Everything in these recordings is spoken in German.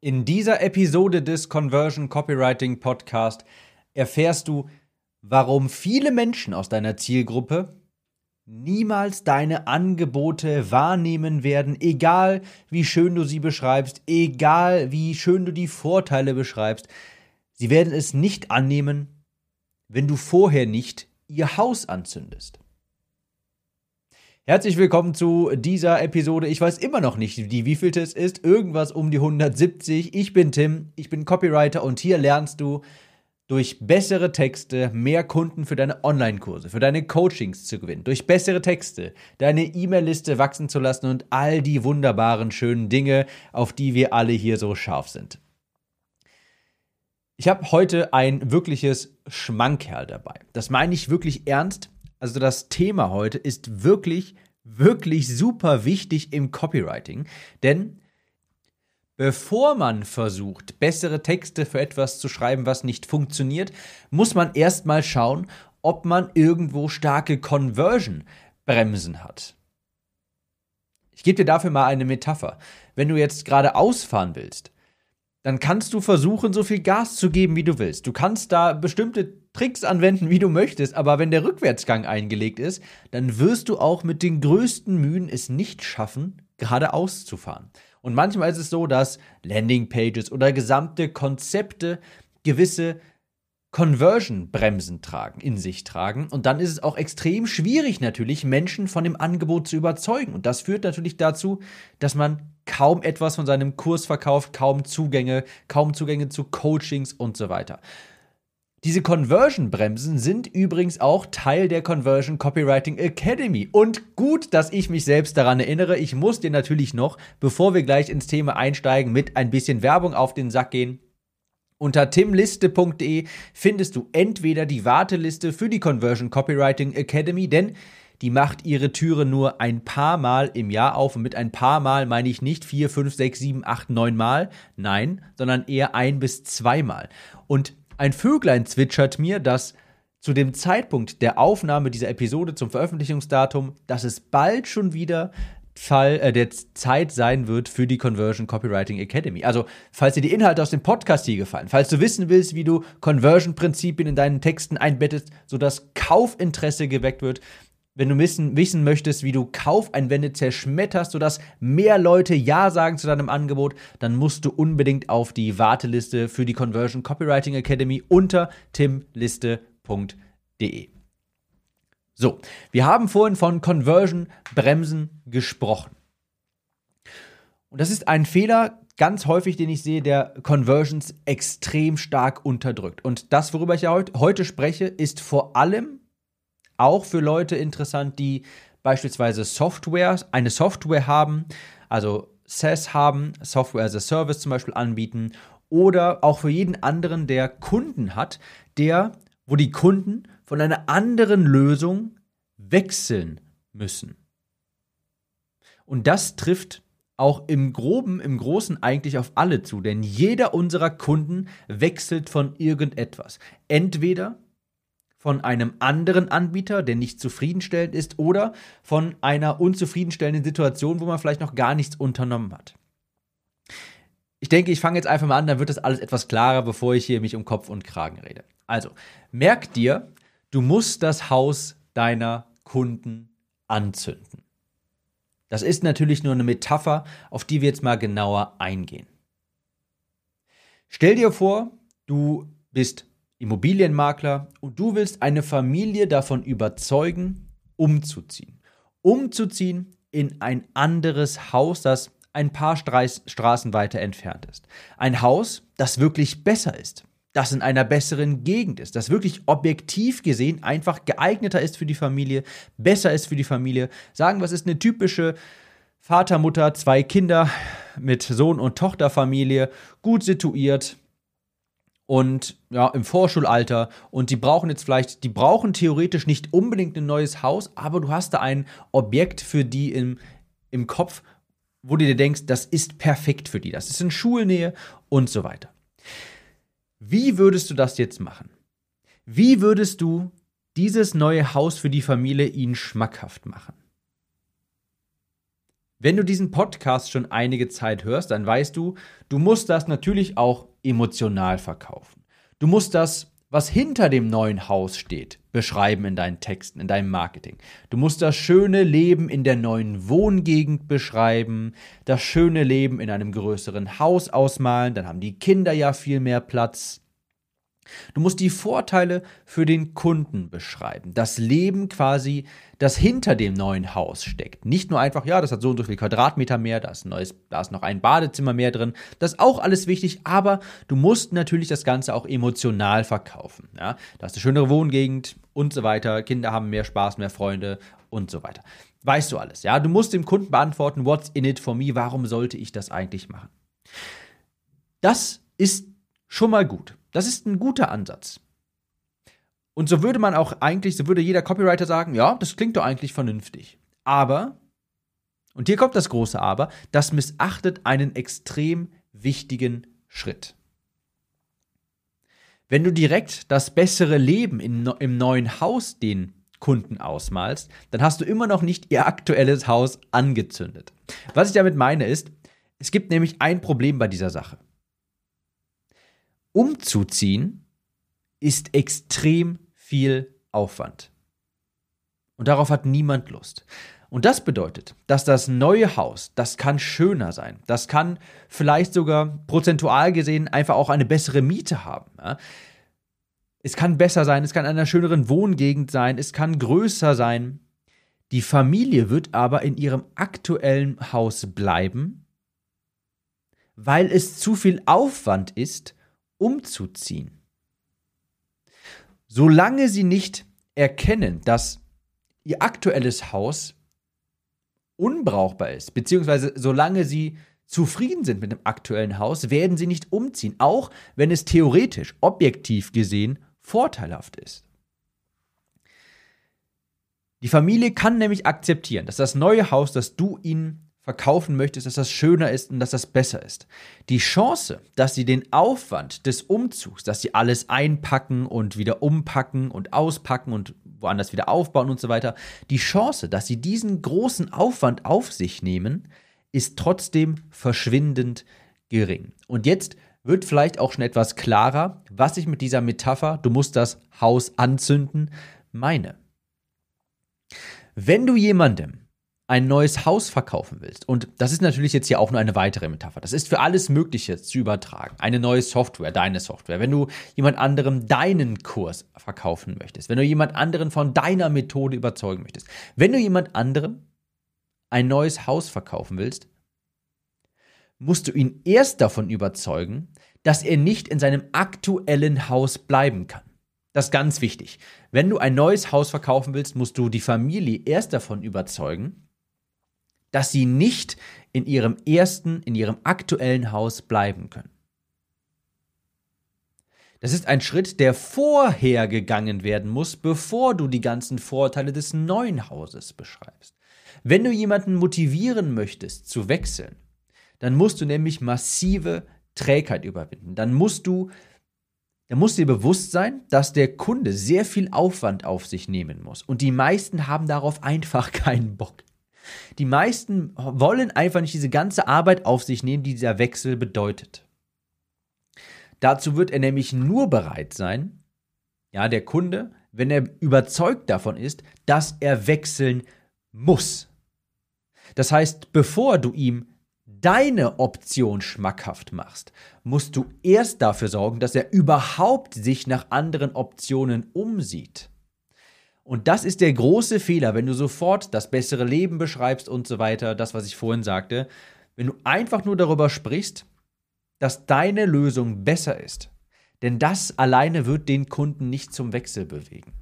In dieser Episode des Conversion Copywriting Podcast erfährst du, warum viele Menschen aus deiner Zielgruppe niemals deine Angebote wahrnehmen werden, egal wie schön du sie beschreibst, egal wie schön du die Vorteile beschreibst. Sie werden es nicht annehmen, wenn du vorher nicht ihr Haus anzündest. Herzlich willkommen zu dieser Episode. Ich weiß immer noch nicht, die wievielte es ist. Irgendwas um die 170. Ich bin Tim, ich bin Copywriter und hier lernst du durch bessere Texte mehr Kunden für deine Online-Kurse, für deine Coachings zu gewinnen, durch bessere Texte deine E-Mail-Liste wachsen zu lassen und all die wunderbaren, schönen Dinge, auf die wir alle hier so scharf sind. Ich habe heute ein wirkliches Schmankerl dabei. Das meine ich wirklich ernst also das Thema heute ist wirklich, wirklich super wichtig im Copywriting, denn Bevor man versucht, bessere Texte für etwas zu schreiben, was nicht funktioniert, muss man erstmal schauen, ob man irgendwo starke Conversion-Bremsen hat. Ich gebe dir dafür mal eine Metapher. Wenn du jetzt gerade ausfahren willst, dann kannst du versuchen, so viel Gas zu geben, wie du willst. Du kannst da bestimmte Tricks anwenden, wie du möchtest, aber wenn der Rückwärtsgang eingelegt ist, dann wirst du auch mit den größten Mühen es nicht schaffen, geradeaus zu fahren. Und manchmal ist es so, dass Landingpages oder gesamte Konzepte gewisse Conversion-Bremsen tragen, in sich tragen. Und dann ist es auch extrem schwierig natürlich, Menschen von dem Angebot zu überzeugen. Und das führt natürlich dazu, dass man kaum etwas von seinem Kurs verkauft, kaum Zugänge, kaum Zugänge zu Coachings und so weiter. Diese Conversion-Bremsen sind übrigens auch Teil der Conversion Copywriting Academy. Und gut, dass ich mich selbst daran erinnere. Ich muss dir natürlich noch, bevor wir gleich ins Thema einsteigen, mit ein bisschen Werbung auf den Sack gehen. Unter timliste.de findest du entweder die Warteliste für die Conversion Copywriting Academy, denn die macht ihre Türe nur ein paar Mal im Jahr auf. Und mit ein paar Mal meine ich nicht vier, fünf, sechs, sieben, acht, neun Mal. Nein, sondern eher ein bis zweimal. Und ein Vöglein zwitschert mir, dass zu dem Zeitpunkt der Aufnahme dieser Episode zum Veröffentlichungsdatum, dass es bald schon wieder Fall äh, der Zeit sein wird für die Conversion Copywriting Academy. Also, falls dir die Inhalte aus dem Podcast hier gefallen, falls du wissen willst, wie du Conversion-Prinzipien in deinen Texten einbettest, sodass Kaufinteresse geweckt wird, wenn du wissen, wissen möchtest, wie du Kaufeinwände zerschmetterst, sodass mehr Leute Ja sagen zu deinem Angebot, dann musst du unbedingt auf die Warteliste für die Conversion Copywriting Academy unter timliste.de. So, wir haben vorhin von Conversion Bremsen gesprochen. Und das ist ein Fehler, ganz häufig, den ich sehe, der Conversions extrem stark unterdrückt. Und das, worüber ich ja heute spreche, ist vor allem auch für Leute interessant, die beispielsweise Software, eine Software haben, also SaaS haben, Software as a Service zum Beispiel anbieten oder auch für jeden anderen, der Kunden hat, der, wo die Kunden von einer anderen Lösung wechseln müssen. Und das trifft auch im Groben, im Großen eigentlich auf alle zu, denn jeder unserer Kunden wechselt von irgendetwas. Entweder von einem anderen Anbieter, der nicht zufriedenstellend ist, oder von einer unzufriedenstellenden Situation, wo man vielleicht noch gar nichts unternommen hat. Ich denke, ich fange jetzt einfach mal an, dann wird das alles etwas klarer, bevor ich hier mich um Kopf und Kragen rede. Also, merk dir, du musst das Haus deiner Kunden anzünden. Das ist natürlich nur eine Metapher, auf die wir jetzt mal genauer eingehen. Stell dir vor, du bist Immobilienmakler und du willst eine Familie davon überzeugen, umzuziehen. Umzuziehen in ein anderes Haus, das ein paar Straßen weiter entfernt ist. Ein Haus, das wirklich besser ist, das in einer besseren Gegend ist, das wirklich objektiv gesehen einfach geeigneter ist für die Familie, besser ist für die Familie. Sagen wir, es ist eine typische Vater, Mutter, zwei Kinder mit Sohn- und Tochterfamilie, gut situiert, und ja, im Vorschulalter und die brauchen jetzt vielleicht, die brauchen theoretisch nicht unbedingt ein neues Haus, aber du hast da ein Objekt für die im, im Kopf, wo du dir denkst, das ist perfekt für die, das ist in Schulnähe und so weiter. Wie würdest du das jetzt machen? Wie würdest du dieses neue Haus für die Familie ihnen schmackhaft machen? Wenn du diesen Podcast schon einige Zeit hörst, dann weißt du, du musst das natürlich auch emotional verkaufen. Du musst das, was hinter dem neuen Haus steht, beschreiben in deinen Texten, in deinem Marketing. Du musst das schöne Leben in der neuen Wohngegend beschreiben, das schöne Leben in einem größeren Haus ausmalen, dann haben die Kinder ja viel mehr Platz. Du musst die Vorteile für den Kunden beschreiben. Das Leben quasi, das hinter dem neuen Haus steckt. Nicht nur einfach, ja, das hat so und so viel Quadratmeter mehr, da ist, neues, da ist noch ein Badezimmer mehr drin. Das ist auch alles wichtig, aber du musst natürlich das Ganze auch emotional verkaufen. Ja? Da hast du schönere Wohngegend und so weiter. Kinder haben mehr Spaß, mehr Freunde und so weiter. Weißt du alles, ja? Du musst dem Kunden beantworten, what's in it for me? Warum sollte ich das eigentlich machen? Das ist schon mal gut. Das ist ein guter Ansatz. Und so würde man auch eigentlich, so würde jeder Copywriter sagen, ja, das klingt doch eigentlich vernünftig. Aber, und hier kommt das große Aber, das missachtet einen extrem wichtigen Schritt. Wenn du direkt das bessere Leben in, im neuen Haus den Kunden ausmalst, dann hast du immer noch nicht ihr aktuelles Haus angezündet. Was ich damit meine ist, es gibt nämlich ein Problem bei dieser Sache umzuziehen ist extrem viel Aufwand. Und darauf hat niemand Lust. Und das bedeutet, dass das neue Haus, das kann schöner sein. Das kann vielleicht sogar prozentual gesehen einfach auch eine bessere Miete haben. Ja? Es kann besser sein, es kann in einer schöneren Wohngegend sein, es kann größer sein. Die Familie wird aber in ihrem aktuellen Haus bleiben, weil es zu viel Aufwand ist, umzuziehen. Solange sie nicht erkennen, dass ihr aktuelles Haus unbrauchbar ist, beziehungsweise solange sie zufrieden sind mit dem aktuellen Haus, werden sie nicht umziehen, auch wenn es theoretisch, objektiv gesehen, vorteilhaft ist. Die Familie kann nämlich akzeptieren, dass das neue Haus, das du ihnen verkaufen möchtest, dass das schöner ist und dass das besser ist. Die Chance, dass sie den Aufwand des Umzugs, dass sie alles einpacken und wieder umpacken und auspacken und woanders wieder aufbauen und so weiter, die Chance, dass sie diesen großen Aufwand auf sich nehmen, ist trotzdem verschwindend gering. Und jetzt wird vielleicht auch schon etwas klarer, was ich mit dieser Metapher, du musst das Haus anzünden, meine. Wenn du jemandem ein neues Haus verkaufen willst, und das ist natürlich jetzt hier auch nur eine weitere Metapher, das ist für alles Mögliche zu übertragen. Eine neue Software, deine Software. Wenn du jemand anderem deinen Kurs verkaufen möchtest, wenn du jemand anderen von deiner Methode überzeugen möchtest, wenn du jemand anderem ein neues Haus verkaufen willst, musst du ihn erst davon überzeugen, dass er nicht in seinem aktuellen Haus bleiben kann. Das ist ganz wichtig. Wenn du ein neues Haus verkaufen willst, musst du die Familie erst davon überzeugen, dass sie nicht in ihrem ersten, in ihrem aktuellen Haus bleiben können. Das ist ein Schritt, der vorher gegangen werden muss, bevor du die ganzen Vorteile des neuen Hauses beschreibst. Wenn du jemanden motivieren möchtest zu wechseln, dann musst du nämlich massive Trägheit überwinden. Dann musst du, dann musst dir bewusst sein, dass der Kunde sehr viel Aufwand auf sich nehmen muss. Und die meisten haben darauf einfach keinen Bock. Die meisten wollen einfach nicht diese ganze Arbeit auf sich nehmen, die dieser Wechsel bedeutet. Dazu wird er nämlich nur bereit sein, ja, der Kunde, wenn er überzeugt davon ist, dass er wechseln muss. Das heißt, bevor du ihm deine Option schmackhaft machst, musst du erst dafür sorgen, dass er überhaupt sich nach anderen Optionen umsieht. Und das ist der große Fehler, wenn du sofort das bessere Leben beschreibst und so weiter, das, was ich vorhin sagte. Wenn du einfach nur darüber sprichst, dass deine Lösung besser ist. Denn das alleine wird den Kunden nicht zum Wechsel bewegen.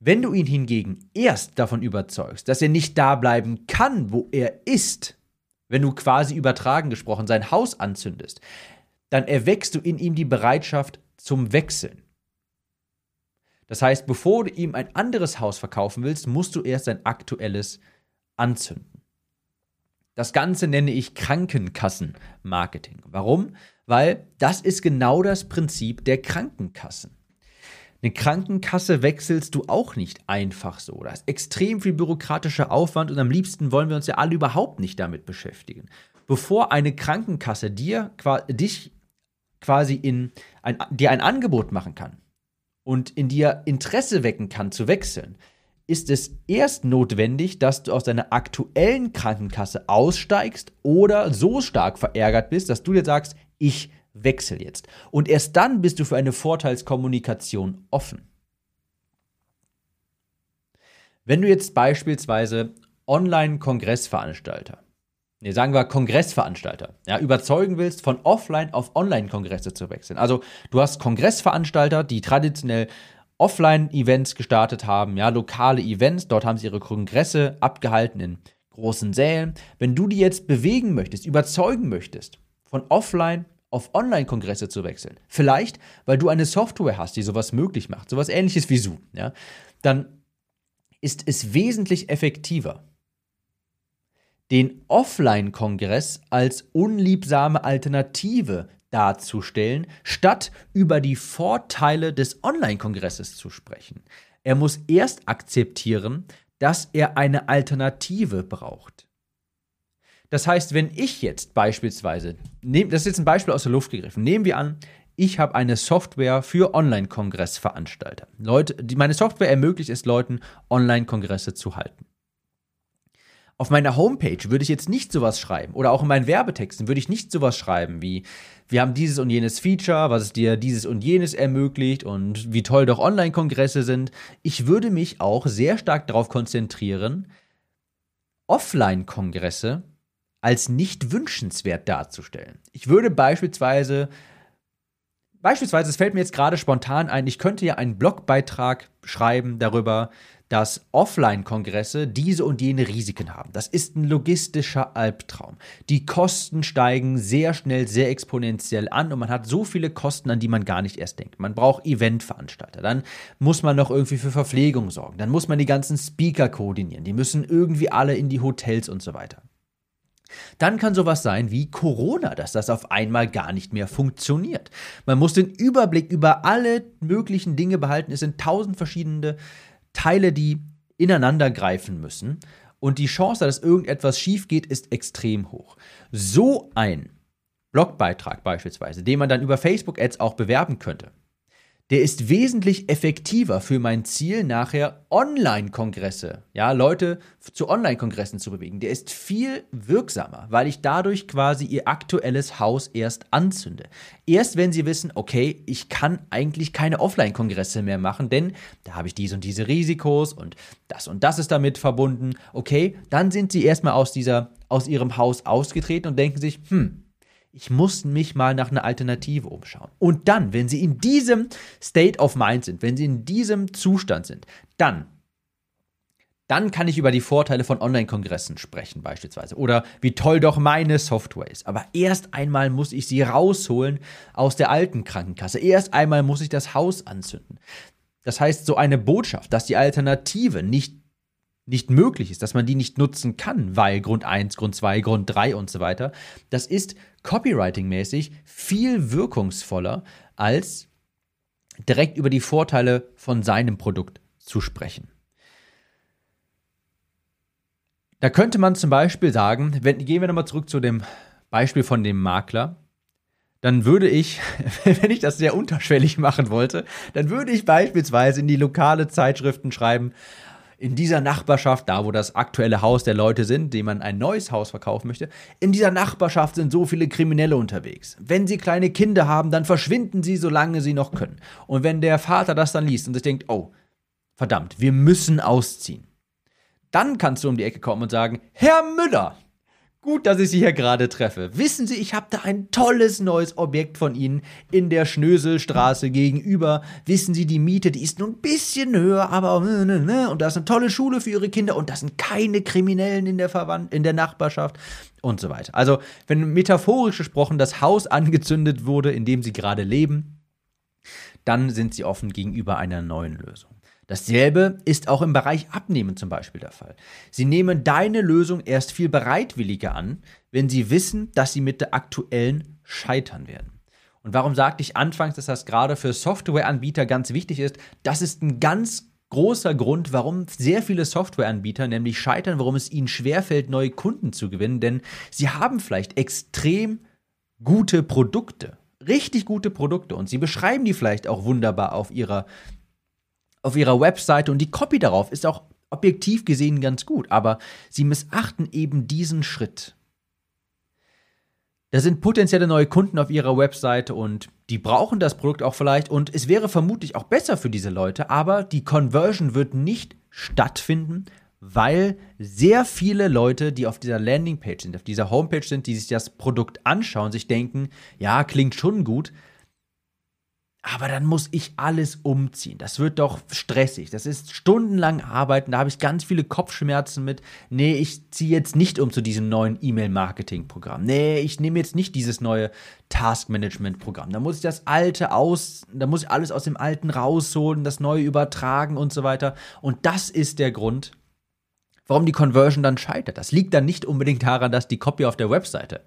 Wenn du ihn hingegen erst davon überzeugst, dass er nicht da bleiben kann, wo er ist, wenn du quasi übertragen gesprochen sein Haus anzündest, dann erweckst du in ihm die Bereitschaft zum Wechseln. Das heißt, bevor du ihm ein anderes Haus verkaufen willst, musst du erst ein aktuelles anzünden. Das Ganze nenne ich Krankenkassenmarketing. Warum? Weil das ist genau das Prinzip der Krankenkassen. Eine Krankenkasse wechselst du auch nicht einfach so. Da ist extrem viel bürokratischer Aufwand und am liebsten wollen wir uns ja alle überhaupt nicht damit beschäftigen. Bevor eine Krankenkasse dir, dich quasi in ein, dir ein Angebot machen kann und in dir Interesse wecken kann zu wechseln, ist es erst notwendig, dass du aus deiner aktuellen Krankenkasse aussteigst oder so stark verärgert bist, dass du dir sagst, ich wechsle jetzt. Und erst dann bist du für eine Vorteilskommunikation offen. Wenn du jetzt beispielsweise Online-Kongressveranstalter, nee, sagen wir Kongressveranstalter, ja, überzeugen willst, von Offline auf Online-Kongresse zu wechseln. Also du hast Kongressveranstalter, die traditionell Offline-Events gestartet haben, ja, lokale Events, dort haben sie ihre Kongresse abgehalten in großen Sälen. Wenn du die jetzt bewegen möchtest, überzeugen möchtest, von Offline auf Online-Kongresse zu wechseln. Vielleicht, weil du eine Software hast, die sowas möglich macht, sowas ähnliches wie Zoom, ja, dann ist es wesentlich effektiver, den Offline-Kongress als unliebsame Alternative darzustellen, statt über die Vorteile des Online-Kongresses zu sprechen. Er muss erst akzeptieren, dass er eine Alternative braucht. Das heißt, wenn ich jetzt beispielsweise, das ist jetzt ein Beispiel aus der Luft gegriffen, nehmen wir an, ich habe eine Software für Online-Kongressveranstalter. Leute, die, meine Software ermöglicht es Leuten, Online-Kongresse zu halten. Auf meiner Homepage würde ich jetzt nicht sowas schreiben oder auch in meinen Werbetexten würde ich nicht sowas schreiben wie wir haben dieses und jenes Feature, was es dir dieses und jenes ermöglicht und wie toll doch Online-Kongresse sind. Ich würde mich auch sehr stark darauf konzentrieren, Offline-Kongresse als nicht wünschenswert darzustellen. Ich würde beispielsweise, beispielsweise, es fällt mir jetzt gerade spontan ein, ich könnte ja einen Blogbeitrag schreiben darüber, dass Offline-Kongresse diese und jene Risiken haben. Das ist ein logistischer Albtraum. Die Kosten steigen sehr schnell, sehr exponentiell an und man hat so viele Kosten, an die man gar nicht erst denkt. Man braucht Eventveranstalter, dann muss man noch irgendwie für Verpflegung sorgen, dann muss man die ganzen Speaker koordinieren, die müssen irgendwie alle in die Hotels und so weiter. Dann kann sowas sein wie Corona, dass das auf einmal gar nicht mehr funktioniert. Man muss den Überblick über alle möglichen Dinge behalten. Es sind tausend verschiedene Teile, die ineinander greifen müssen. Und die Chance, dass irgendetwas schief geht, ist extrem hoch. So ein Blogbeitrag beispielsweise, den man dann über Facebook-Ads auch bewerben könnte, der ist wesentlich effektiver für mein Ziel, nachher Online-Kongresse, ja, Leute zu Online-Kongressen zu bewegen. Der ist viel wirksamer, weil ich dadurch quasi ihr aktuelles Haus erst anzünde. Erst wenn sie wissen, okay, ich kann eigentlich keine Offline-Kongresse mehr machen, denn da habe ich dies und diese Risikos und das und das ist damit verbunden. Okay, dann sind sie erstmal aus dieser, aus ihrem Haus ausgetreten und denken sich, hm, ich muss mich mal nach einer Alternative umschauen. Und dann, wenn Sie in diesem State of Mind sind, wenn Sie in diesem Zustand sind, dann dann kann ich über die Vorteile von Online-Kongressen sprechen beispielsweise oder wie toll doch meine Software ist. Aber erst einmal muss ich sie rausholen aus der alten Krankenkasse. Erst einmal muss ich das Haus anzünden. Das heißt, so eine Botschaft, dass die Alternative nicht nicht möglich ist, dass man die nicht nutzen kann, weil Grund 1, Grund 2, Grund 3 und so weiter, das ist copywriting-mäßig viel wirkungsvoller, als direkt über die Vorteile von seinem Produkt zu sprechen. Da könnte man zum Beispiel sagen, wenn, gehen wir nochmal zurück zu dem Beispiel von dem Makler, dann würde ich, wenn ich das sehr unterschwellig machen wollte, dann würde ich beispielsweise in die lokale Zeitschriften schreiben, in dieser Nachbarschaft, da wo das aktuelle Haus der Leute sind, dem man ein neues Haus verkaufen möchte, in dieser Nachbarschaft sind so viele Kriminelle unterwegs. Wenn sie kleine Kinder haben, dann verschwinden sie, solange sie noch können. Und wenn der Vater das dann liest und sich denkt, oh, verdammt, wir müssen ausziehen, dann kannst du um die Ecke kommen und sagen, Herr Müller, Gut, dass ich Sie hier gerade treffe. Wissen Sie, ich habe da ein tolles neues Objekt von Ihnen in der Schnöselstraße gegenüber. Wissen Sie, die Miete, die ist nur ein bisschen höher, aber und da ist eine tolle Schule für Ihre Kinder und da sind keine Kriminellen in der Verwand in der Nachbarschaft und so weiter. Also, wenn metaphorisch gesprochen das Haus angezündet wurde, in dem Sie gerade leben, dann sind Sie offen gegenüber einer neuen Lösung. Dasselbe ist auch im Bereich Abnehmen zum Beispiel der Fall. Sie nehmen deine Lösung erst viel bereitwilliger an, wenn sie wissen, dass sie mit der aktuellen scheitern werden. Und warum sagte ich anfangs, dass das gerade für Softwareanbieter ganz wichtig ist? Das ist ein ganz großer Grund, warum sehr viele Softwareanbieter nämlich scheitern, warum es ihnen schwerfällt, neue Kunden zu gewinnen, denn sie haben vielleicht extrem gute Produkte, richtig gute Produkte und sie beschreiben die vielleicht auch wunderbar auf ihrer auf ihrer Webseite und die Copy darauf ist auch objektiv gesehen ganz gut, aber sie missachten eben diesen Schritt. Da sind potenzielle neue Kunden auf ihrer Webseite und die brauchen das Produkt auch vielleicht und es wäre vermutlich auch besser für diese Leute, aber die Conversion wird nicht stattfinden, weil sehr viele Leute, die auf dieser Landingpage sind, auf dieser Homepage sind, die sich das Produkt anschauen, sich denken, ja, klingt schon gut, aber dann muss ich alles umziehen. Das wird doch stressig. Das ist stundenlang arbeiten. Da habe ich ganz viele Kopfschmerzen mit. Nee, ich ziehe jetzt nicht um zu diesem neuen E-Mail-Marketing-Programm. Nee, ich nehme jetzt nicht dieses neue Task-Management-Programm. Da muss ich das alte aus, da muss ich alles aus dem alten rausholen, das neue übertragen und so weiter. Und das ist der Grund, warum die Conversion dann scheitert. Das liegt dann nicht unbedingt daran, dass die Copy auf der Webseite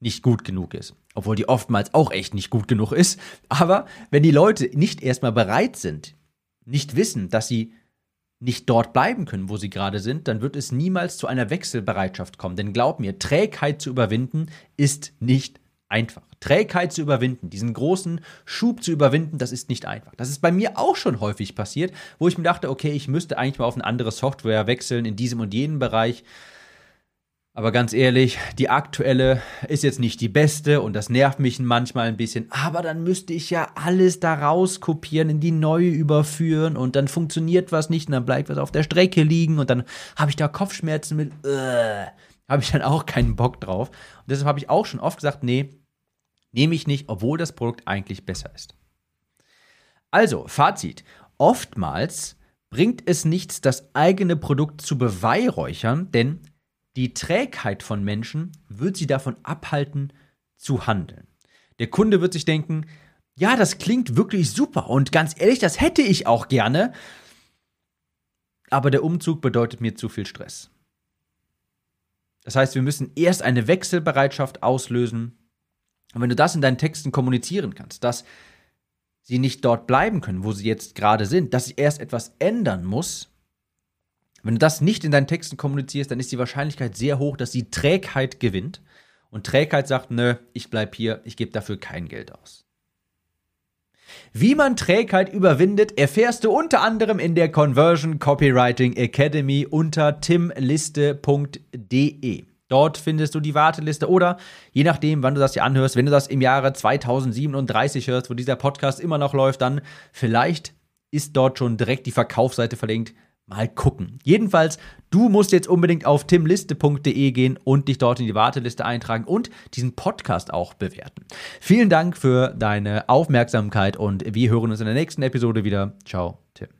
nicht gut genug ist. Obwohl die oftmals auch echt nicht gut genug ist. Aber wenn die Leute nicht erstmal bereit sind, nicht wissen, dass sie nicht dort bleiben können, wo sie gerade sind, dann wird es niemals zu einer Wechselbereitschaft kommen. Denn glaub mir, Trägheit zu überwinden ist nicht einfach. Trägheit zu überwinden, diesen großen Schub zu überwinden, das ist nicht einfach. Das ist bei mir auch schon häufig passiert, wo ich mir dachte, okay, ich müsste eigentlich mal auf eine andere Software wechseln in diesem und jenem Bereich. Aber ganz ehrlich, die aktuelle ist jetzt nicht die beste und das nervt mich manchmal ein bisschen. Aber dann müsste ich ja alles daraus kopieren, in die neue überführen und dann funktioniert was nicht und dann bleibt was auf der Strecke liegen und dann habe ich da Kopfschmerzen mit. Äh, habe ich dann auch keinen Bock drauf. Und deshalb habe ich auch schon oft gesagt, nee, nehme ich nicht, obwohl das Produkt eigentlich besser ist. Also, Fazit. Oftmals bringt es nichts, das eigene Produkt zu beweihräuchern, denn die Trägheit von Menschen wird sie davon abhalten, zu handeln. Der Kunde wird sich denken, ja, das klingt wirklich super und ganz ehrlich, das hätte ich auch gerne, aber der Umzug bedeutet mir zu viel Stress. Das heißt, wir müssen erst eine Wechselbereitschaft auslösen. Und wenn du das in deinen Texten kommunizieren kannst, dass sie nicht dort bleiben können, wo sie jetzt gerade sind, dass sich erst etwas ändern muss, wenn du das nicht in deinen Texten kommunizierst, dann ist die Wahrscheinlichkeit sehr hoch, dass die Trägheit gewinnt. Und Trägheit sagt, nö, ich bleib hier, ich gebe dafür kein Geld aus. Wie man Trägheit überwindet, erfährst du unter anderem in der Conversion Copywriting Academy unter timliste.de. Dort findest du die Warteliste oder je nachdem, wann du das hier anhörst, wenn du das im Jahre 2037 hörst, wo dieser Podcast immer noch läuft, dann vielleicht ist dort schon direkt die Verkaufsseite verlinkt mal gucken. Jedenfalls, du musst jetzt unbedingt auf timliste.de gehen und dich dort in die Warteliste eintragen und diesen Podcast auch bewerten. Vielen Dank für deine Aufmerksamkeit und wir hören uns in der nächsten Episode wieder. Ciao, Tim.